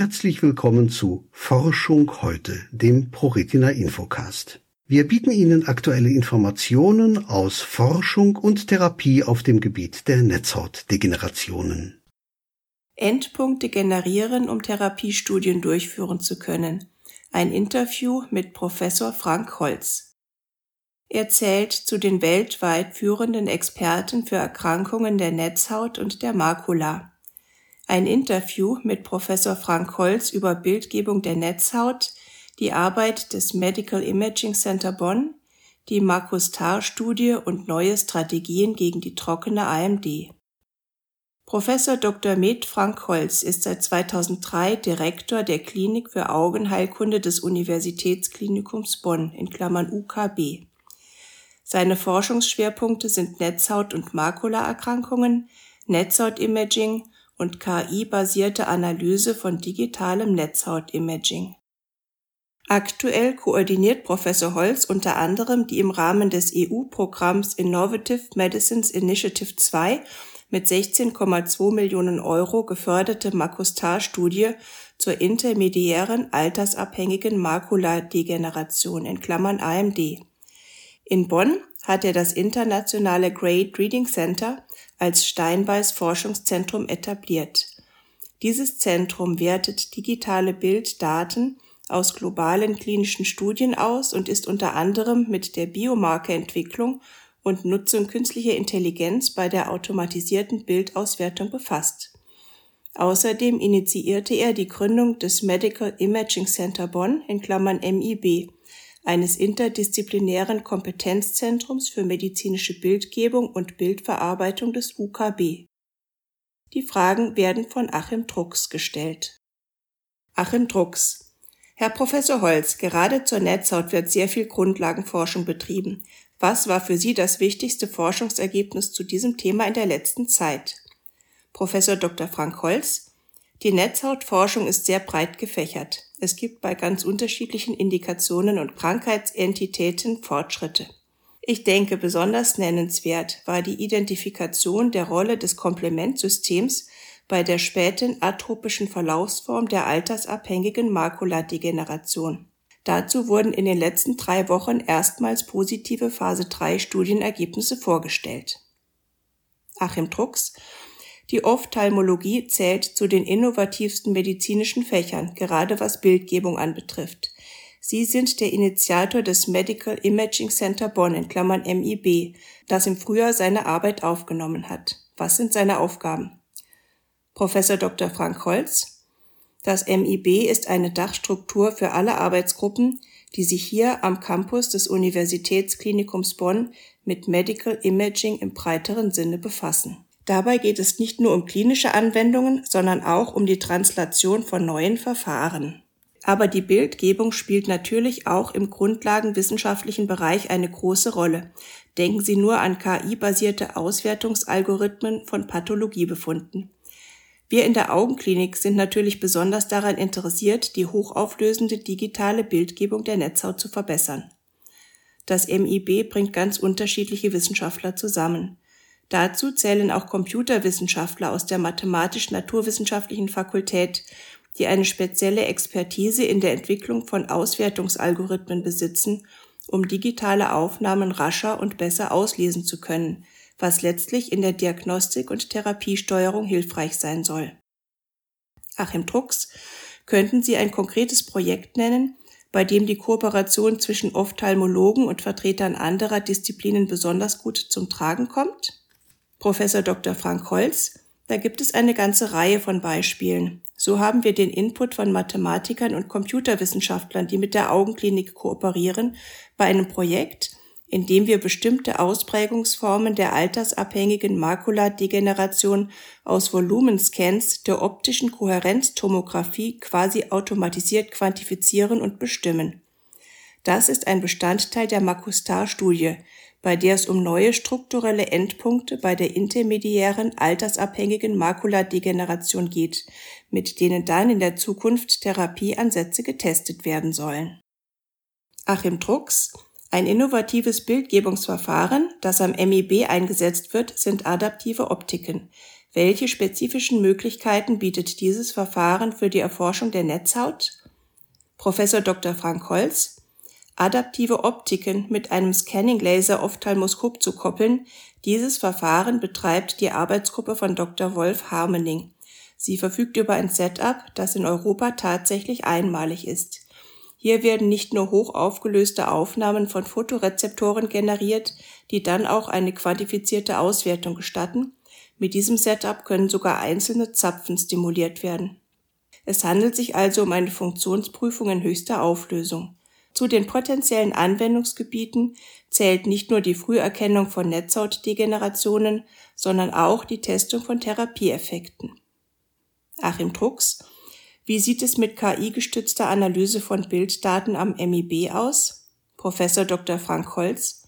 Herzlich willkommen zu Forschung heute, dem ProRetina Infocast. Wir bieten Ihnen aktuelle Informationen aus Forschung und Therapie auf dem Gebiet der Netzhautdegenerationen. Endpunkte generieren, um Therapiestudien durchführen zu können. Ein Interview mit Professor Frank Holz. Er zählt zu den weltweit führenden Experten für Erkrankungen der Netzhaut und der Makula. Ein Interview mit Professor Frank Holz über Bildgebung der Netzhaut, die Arbeit des Medical Imaging Center Bonn, die Markus-Tarr-Studie und neue Strategien gegen die trockene AMD. Professor Dr. Med Frank Holz ist seit 2003 Direktor der Klinik für Augenheilkunde des Universitätsklinikums Bonn in Klammern (UKB). Seine Forschungsschwerpunkte sind Netzhaut- und Makulaerkrankungen, Netzhautimaging und KI-basierte Analyse von digitalem Netzhautimaging. Aktuell koordiniert Professor Holz unter anderem die im Rahmen des EU-Programms Innovative Medicines Initiative 2 mit 16,2 Millionen Euro geförderte Makustar-Studie zur intermediären altersabhängigen Makuladegeneration in Klammern (AMD). In Bonn hat er das internationale Great Reading Center als Steinbeis Forschungszentrum etabliert. Dieses Zentrum wertet digitale Bilddaten aus globalen klinischen Studien aus und ist unter anderem mit der Biomarkerentwicklung und Nutzung künstlicher Intelligenz bei der automatisierten Bildauswertung befasst. Außerdem initiierte er die Gründung des Medical Imaging Center Bonn in Klammern (MIB), eines interdisziplinären Kompetenzzentrums für medizinische Bildgebung und Bildverarbeitung des UKB. Die Fragen werden von Achim Drucks gestellt. Achim Drucks Herr Professor Holz, gerade zur Netzhaut wird sehr viel Grundlagenforschung betrieben. Was war für Sie das wichtigste Forschungsergebnis zu diesem Thema in der letzten Zeit? Professor Dr. Frank Holz die Netzhautforschung ist sehr breit gefächert. Es gibt bei ganz unterschiedlichen Indikationen und Krankheitsentitäten Fortschritte. Ich denke, besonders nennenswert war die Identifikation der Rolle des Komplementsystems bei der späten atropischen Verlaufsform der altersabhängigen Makuladegeneration. Dazu wurden in den letzten drei Wochen erstmals positive Phase 3 Studienergebnisse vorgestellt. Achim Drucks die Ophthalmologie zählt zu den innovativsten medizinischen Fächern, gerade was Bildgebung anbetrifft. Sie sind der Initiator des Medical Imaging Center Bonn in Klammern MIB, das im Frühjahr seine Arbeit aufgenommen hat. Was sind seine Aufgaben? Professor Dr. Frank Holz. Das MIB ist eine Dachstruktur für alle Arbeitsgruppen, die sich hier am Campus des Universitätsklinikums Bonn mit Medical Imaging im breiteren Sinne befassen. Dabei geht es nicht nur um klinische Anwendungen, sondern auch um die Translation von neuen Verfahren. Aber die Bildgebung spielt natürlich auch im grundlagenwissenschaftlichen Bereich eine große Rolle. Denken Sie nur an KI-basierte Auswertungsalgorithmen von Pathologiebefunden. Wir in der Augenklinik sind natürlich besonders daran interessiert, die hochauflösende digitale Bildgebung der Netzhaut zu verbessern. Das MIB bringt ganz unterschiedliche Wissenschaftler zusammen. Dazu zählen auch Computerwissenschaftler aus der Mathematisch-Naturwissenschaftlichen Fakultät, die eine spezielle Expertise in der Entwicklung von Auswertungsalgorithmen besitzen, um digitale Aufnahmen rascher und besser auslesen zu können, was letztlich in der Diagnostik und Therapiesteuerung hilfreich sein soll. Achim Drucks, könnten Sie ein konkretes Projekt nennen, bei dem die Kooperation zwischen Ophthalmologen und Vertretern anderer Disziplinen besonders gut zum Tragen kommt? Professor Dr. Frank Holz, da gibt es eine ganze Reihe von Beispielen. So haben wir den Input von Mathematikern und Computerwissenschaftlern, die mit der Augenklinik kooperieren, bei einem Projekt, in dem wir bestimmte Ausprägungsformen der altersabhängigen Makuladegeneration aus Volumenscans der optischen Kohärenztomographie quasi automatisiert quantifizieren und bestimmen. Das ist ein Bestandteil der Makustar-Studie, bei der es um neue strukturelle Endpunkte bei der intermediären altersabhängigen Makuladegeneration geht, mit denen dann in der Zukunft Therapieansätze getestet werden sollen. Achim Drucks ein innovatives Bildgebungsverfahren, das am MIB eingesetzt wird, sind adaptive Optiken. Welche spezifischen Möglichkeiten bietet dieses Verfahren für die Erforschung der Netzhaut? Professor Dr. Frank Holz, adaptive Optiken mit einem Scanning-Laser-Ophthalmoskop zu koppeln. Dieses Verfahren betreibt die Arbeitsgruppe von Dr. Wolf Harmening. Sie verfügt über ein Setup, das in Europa tatsächlich einmalig ist. Hier werden nicht nur hoch aufgelöste Aufnahmen von Fotorezeptoren generiert, die dann auch eine quantifizierte Auswertung gestatten. Mit diesem Setup können sogar einzelne Zapfen stimuliert werden. Es handelt sich also um eine Funktionsprüfung in höchster Auflösung. Zu den potenziellen Anwendungsgebieten zählt nicht nur die Früherkennung von Netzhautdegenerationen, sondern auch die Testung von Therapieeffekten. Achim Drucks, wie sieht es mit KI-gestützter Analyse von Bilddaten am MIB aus? Professor Dr. Frank Holz.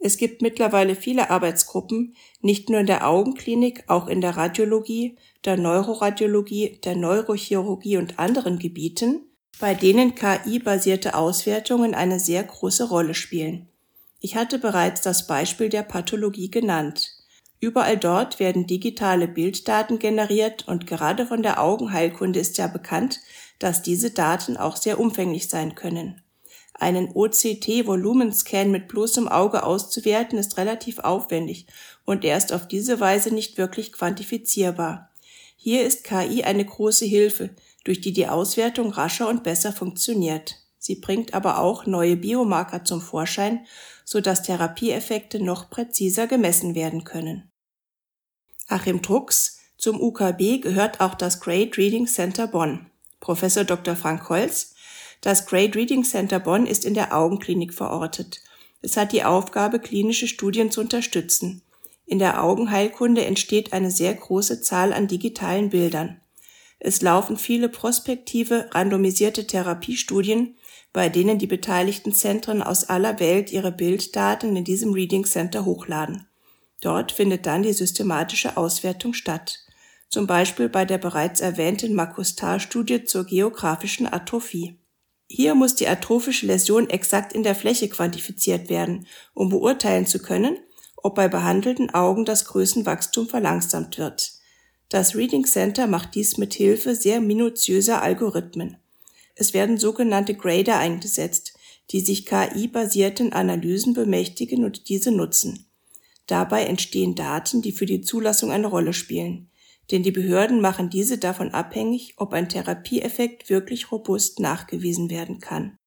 Es gibt mittlerweile viele Arbeitsgruppen, nicht nur in der Augenklinik, auch in der Radiologie, der Neuroradiologie, der Neurochirurgie und anderen Gebieten, bei denen KI-basierte Auswertungen eine sehr große Rolle spielen. Ich hatte bereits das Beispiel der Pathologie genannt. Überall dort werden digitale Bilddaten generiert und gerade von der Augenheilkunde ist ja bekannt, dass diese Daten auch sehr umfänglich sein können. Einen OCT-Volumenscan mit bloßem Auge auszuwerten ist relativ aufwendig und er ist auf diese Weise nicht wirklich quantifizierbar. Hier ist KI eine große Hilfe, durch die die Auswertung rascher und besser funktioniert. Sie bringt aber auch neue Biomarker zum Vorschein, so dass Therapieeffekte noch präziser gemessen werden können. Achim Drucks, zum UKB gehört auch das Great Reading Center Bonn. Professor Dr. Frank Holz, das Great Reading Center Bonn ist in der Augenklinik verortet. Es hat die Aufgabe, klinische Studien zu unterstützen. In der Augenheilkunde entsteht eine sehr große Zahl an digitalen Bildern. Es laufen viele prospektive, randomisierte Therapiestudien, bei denen die beteiligten Zentren aus aller Welt ihre Bilddaten in diesem Reading Center hochladen. Dort findet dann die systematische Auswertung statt. Zum Beispiel bei der bereits erwähnten Makustar-Studie zur geografischen Atrophie. Hier muss die atrophische Läsion exakt in der Fläche quantifiziert werden, um beurteilen zu können, ob bei behandelten Augen das Größenwachstum verlangsamt wird. Das Reading Center macht dies mit Hilfe sehr minutiöser Algorithmen. Es werden sogenannte Grader eingesetzt, die sich KI-basierten Analysen bemächtigen und diese nutzen. Dabei entstehen Daten, die für die Zulassung eine Rolle spielen, denn die Behörden machen diese davon abhängig, ob ein Therapieeffekt wirklich robust nachgewiesen werden kann.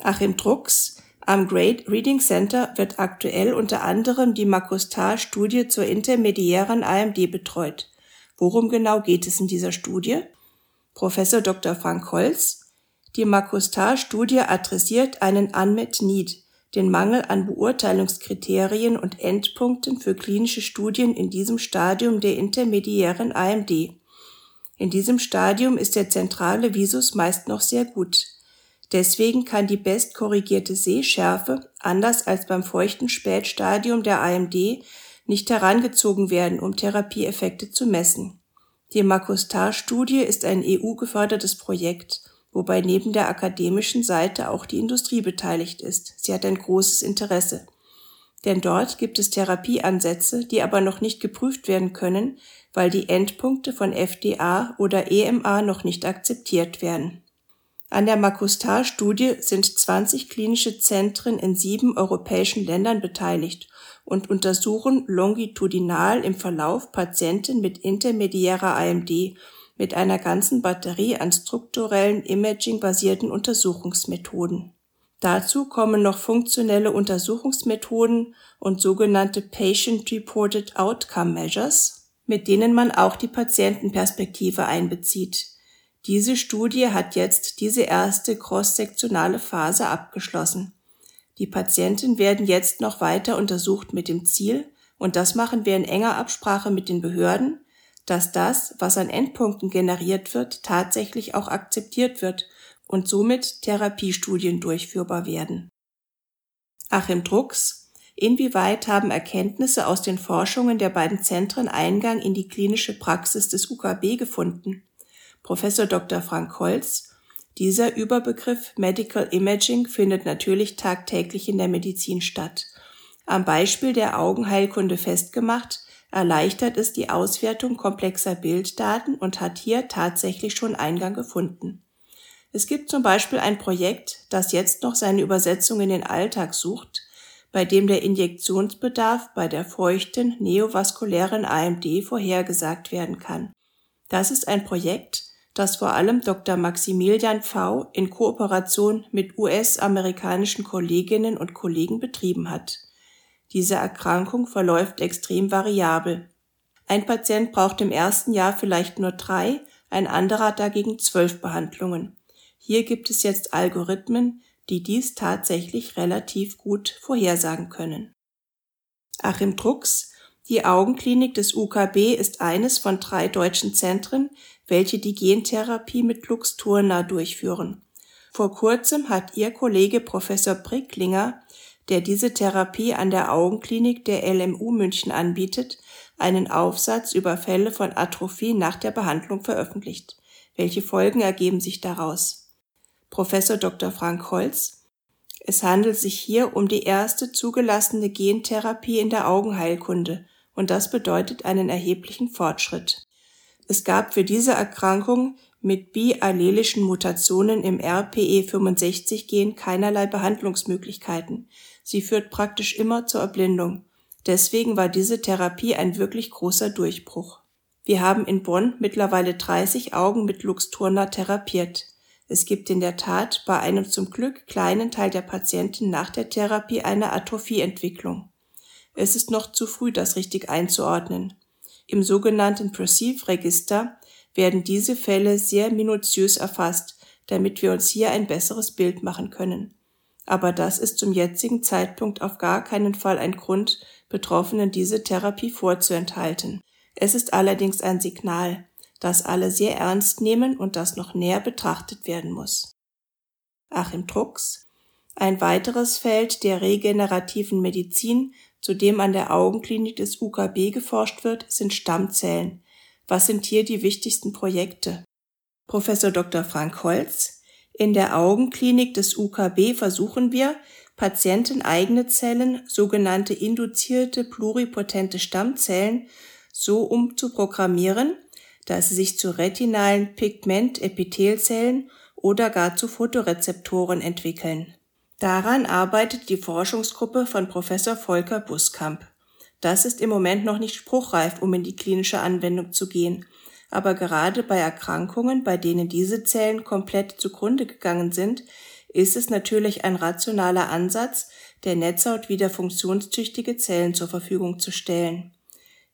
Achim Drucks am Great Reading Center wird aktuell unter anderem die Makustar-Studie zur intermediären AMD betreut. Worum genau geht es in dieser Studie? Professor Dr. Frank Holz. Die Makustar-Studie adressiert einen Unmet Need, den Mangel an Beurteilungskriterien und Endpunkten für klinische Studien in diesem Stadium der intermediären AMD. In diesem Stadium ist der zentrale Visus meist noch sehr gut. Deswegen kann die bestkorrigierte Sehschärfe, anders als beim feuchten Spätstadium der AMD, nicht herangezogen werden, um Therapieeffekte zu messen. Die Makustar-Studie ist ein EU-gefördertes Projekt, wobei neben der akademischen Seite auch die Industrie beteiligt ist. Sie hat ein großes Interesse. Denn dort gibt es Therapieansätze, die aber noch nicht geprüft werden können, weil die Endpunkte von FDA oder EMA noch nicht akzeptiert werden. An der Makustar-Studie sind 20 klinische Zentren in sieben europäischen Ländern beteiligt und untersuchen longitudinal im Verlauf Patienten mit intermediärer AMD mit einer ganzen Batterie an strukturellen Imaging-basierten Untersuchungsmethoden. Dazu kommen noch funktionelle Untersuchungsmethoden und sogenannte Patient-Reported Outcome Measures, mit denen man auch die Patientenperspektive einbezieht. Diese Studie hat jetzt diese erste cross-sektionale Phase abgeschlossen. Die Patienten werden jetzt noch weiter untersucht mit dem Ziel, und das machen wir in enger Absprache mit den Behörden, dass das, was an Endpunkten generiert wird, tatsächlich auch akzeptiert wird und somit Therapiestudien durchführbar werden. Achim Drucks, inwieweit haben Erkenntnisse aus den Forschungen der beiden Zentren Eingang in die klinische Praxis des UKB gefunden? Professor Dr. Frank Holz, dieser Überbegriff Medical Imaging findet natürlich tagtäglich in der Medizin statt. Am Beispiel der Augenheilkunde festgemacht, erleichtert es die Auswertung komplexer Bilddaten und hat hier tatsächlich schon Eingang gefunden. Es gibt zum Beispiel ein Projekt, das jetzt noch seine Übersetzung in den Alltag sucht, bei dem der Injektionsbedarf bei der feuchten neovaskulären AMD vorhergesagt werden kann. Das ist ein Projekt, das vor allem Dr. Maximilian V. in Kooperation mit US-amerikanischen Kolleginnen und Kollegen betrieben hat. Diese Erkrankung verläuft extrem variabel. Ein Patient braucht im ersten Jahr vielleicht nur drei, ein anderer dagegen zwölf Behandlungen. Hier gibt es jetzt Algorithmen, die dies tatsächlich relativ gut vorhersagen können. Achim Drucks, die Augenklinik des UKB ist eines von drei deutschen Zentren, welche die Gentherapie mit Luxturna durchführen. Vor kurzem hat ihr Kollege Professor Bricklinger, der diese Therapie an der Augenklinik der LMU München anbietet, einen Aufsatz über Fälle von Atrophie nach der Behandlung veröffentlicht. Welche Folgen ergeben sich daraus? Professor Dr. Frank Holz. Es handelt sich hier um die erste zugelassene Gentherapie in der Augenheilkunde und das bedeutet einen erheblichen Fortschritt. Es gab für diese Erkrankung mit biallelischen Mutationen im RPE65-Gen keinerlei Behandlungsmöglichkeiten. Sie führt praktisch immer zur Erblindung. Deswegen war diese Therapie ein wirklich großer Durchbruch. Wir haben in Bonn mittlerweile 30 Augen mit Luxturna therapiert. Es gibt in der Tat bei einem zum Glück kleinen Teil der Patienten nach der Therapie eine Atrophieentwicklung. Es ist noch zu früh, das richtig einzuordnen. Im sogenannten Perceive-Register werden diese Fälle sehr minutiös erfasst, damit wir uns hier ein besseres Bild machen können. Aber das ist zum jetzigen Zeitpunkt auf gar keinen Fall ein Grund, Betroffenen diese Therapie vorzuenthalten. Es ist allerdings ein Signal, das alle sehr ernst nehmen und das noch näher betrachtet werden muss. Achim Drucks ein weiteres Feld der regenerativen Medizin, zu dem an der Augenklinik des UKB geforscht wird, sind Stammzellen. Was sind hier die wichtigsten Projekte? Professor Dr. Frank Holz in der Augenklinik des UKB versuchen wir, patienteneigene Zellen, sogenannte induzierte pluripotente Stammzellen, so umzuprogrammieren, dass sie sich zu retinalen Pigmentepithelzellen oder gar zu Photorezeptoren entwickeln. Daran arbeitet die Forschungsgruppe von Professor Volker Buskamp. Das ist im Moment noch nicht spruchreif, um in die klinische Anwendung zu gehen, aber gerade bei Erkrankungen, bei denen diese Zellen komplett zugrunde gegangen sind, ist es natürlich ein rationaler Ansatz, der Netzhaut wieder funktionstüchtige Zellen zur Verfügung zu stellen.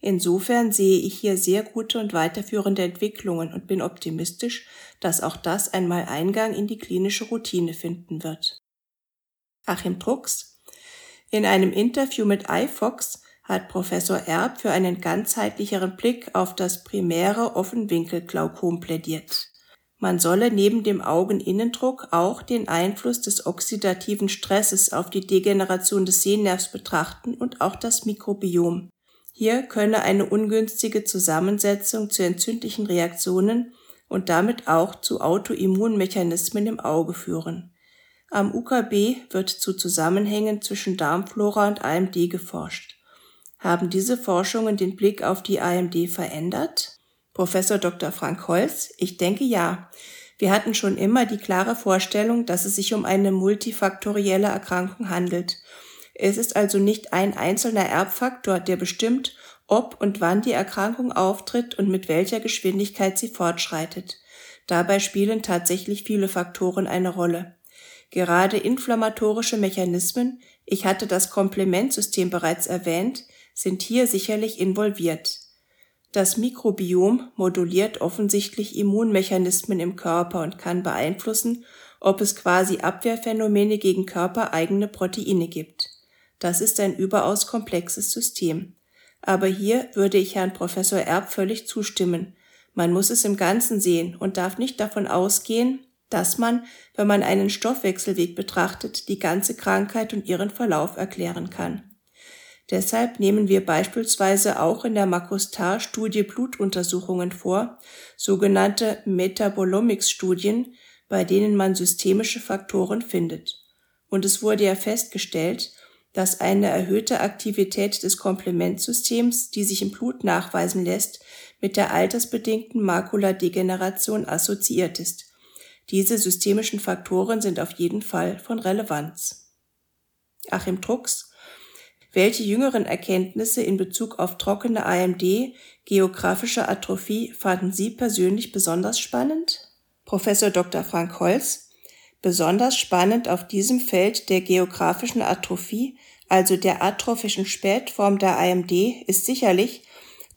Insofern sehe ich hier sehr gute und weiterführende Entwicklungen und bin optimistisch, dass auch das einmal Eingang in die klinische Routine finden wird. Achim Drucks In einem Interview mit iFox hat Professor Erb für einen ganzheitlicheren Blick auf das primäre Offenwinkelglaukom plädiert. Man solle neben dem Augeninnendruck auch den Einfluss des oxidativen Stresses auf die Degeneration des Sehnervs betrachten und auch das Mikrobiom. Hier könne eine ungünstige Zusammensetzung zu entzündlichen Reaktionen und damit auch zu Autoimmunmechanismen im Auge führen. Am UKB wird zu Zusammenhängen zwischen Darmflora und AMD geforscht. Haben diese Forschungen den Blick auf die AMD verändert? Professor Dr. Frank Holz, ich denke ja. Wir hatten schon immer die klare Vorstellung, dass es sich um eine multifaktorielle Erkrankung handelt es ist also nicht ein einzelner Erbfaktor, der bestimmt, ob und wann die Erkrankung auftritt und mit welcher Geschwindigkeit sie fortschreitet. Dabei spielen tatsächlich viele Faktoren eine Rolle. Gerade inflammatorische Mechanismen, ich hatte das Komplementsystem bereits erwähnt, sind hier sicherlich involviert. Das Mikrobiom moduliert offensichtlich Immunmechanismen im Körper und kann beeinflussen, ob es quasi Abwehrphänomene gegen körpereigene Proteine gibt. Das ist ein überaus komplexes System. Aber hier würde ich Herrn Professor Erb völlig zustimmen. Man muss es im Ganzen sehen und darf nicht davon ausgehen, dass man, wenn man einen Stoffwechselweg betrachtet, die ganze Krankheit und ihren Verlauf erklären kann. Deshalb nehmen wir beispielsweise auch in der Makostar-Studie Blutuntersuchungen vor, sogenannte Metabolomics-Studien, bei denen man systemische Faktoren findet. Und es wurde ja festgestellt, dass eine erhöhte Aktivität des Komplementsystems, die sich im Blut nachweisen lässt, mit der altersbedingten Makuladegeneration assoziiert ist. Diese systemischen Faktoren sind auf jeden Fall von Relevanz. Achim Drucks welche jüngeren Erkenntnisse in Bezug auf trockene AMD, geografische Atrophie fanden Sie persönlich besonders spannend? Professor Dr. Frank Holz Besonders spannend auf diesem Feld der geografischen Atrophie, also der atrophischen Spätform der AMD, ist sicherlich,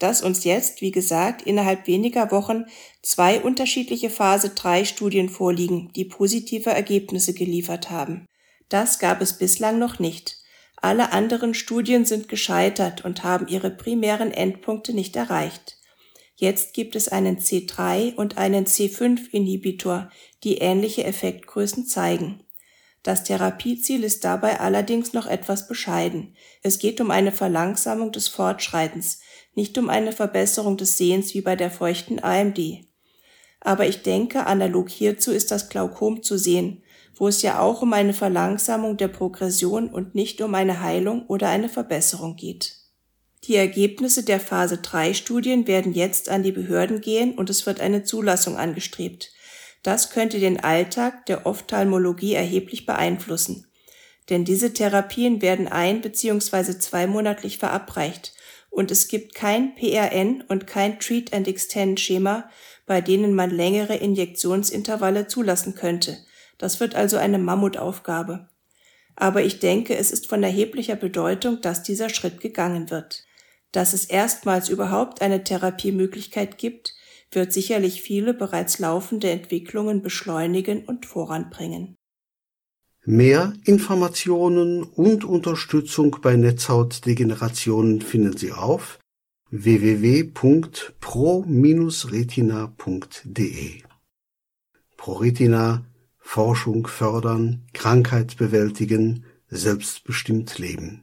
dass uns jetzt, wie gesagt, innerhalb weniger Wochen zwei unterschiedliche Phase 3 Studien vorliegen, die positive Ergebnisse geliefert haben. Das gab es bislang noch nicht. Alle anderen Studien sind gescheitert und haben ihre primären Endpunkte nicht erreicht. Jetzt gibt es einen C3 und einen C5-Inhibitor, die ähnliche Effektgrößen zeigen. Das Therapieziel ist dabei allerdings noch etwas bescheiden. Es geht um eine Verlangsamung des Fortschreitens, nicht um eine Verbesserung des Sehens wie bei der feuchten AMD. Aber ich denke, analog hierzu ist das Glaukom zu sehen, wo es ja auch um eine Verlangsamung der Progression und nicht um eine Heilung oder eine Verbesserung geht. Die Ergebnisse der Phase 3 Studien werden jetzt an die Behörden gehen und es wird eine Zulassung angestrebt. Das könnte den Alltag der Ophthalmologie erheblich beeinflussen. Denn diese Therapien werden ein- bzw. zweimonatlich verabreicht und es gibt kein PRN und kein Treat and Extend Schema, bei denen man längere Injektionsintervalle zulassen könnte. Das wird also eine Mammutaufgabe. Aber ich denke, es ist von erheblicher Bedeutung, dass dieser Schritt gegangen wird. Dass es erstmals überhaupt eine Therapiemöglichkeit gibt, wird sicherlich viele bereits laufende Entwicklungen beschleunigen und voranbringen. Mehr Informationen und Unterstützung bei Netzhautdegenerationen finden Sie auf www.pro-retina.de. ProRetina Forschung fördern, Krankheit bewältigen, selbstbestimmt leben.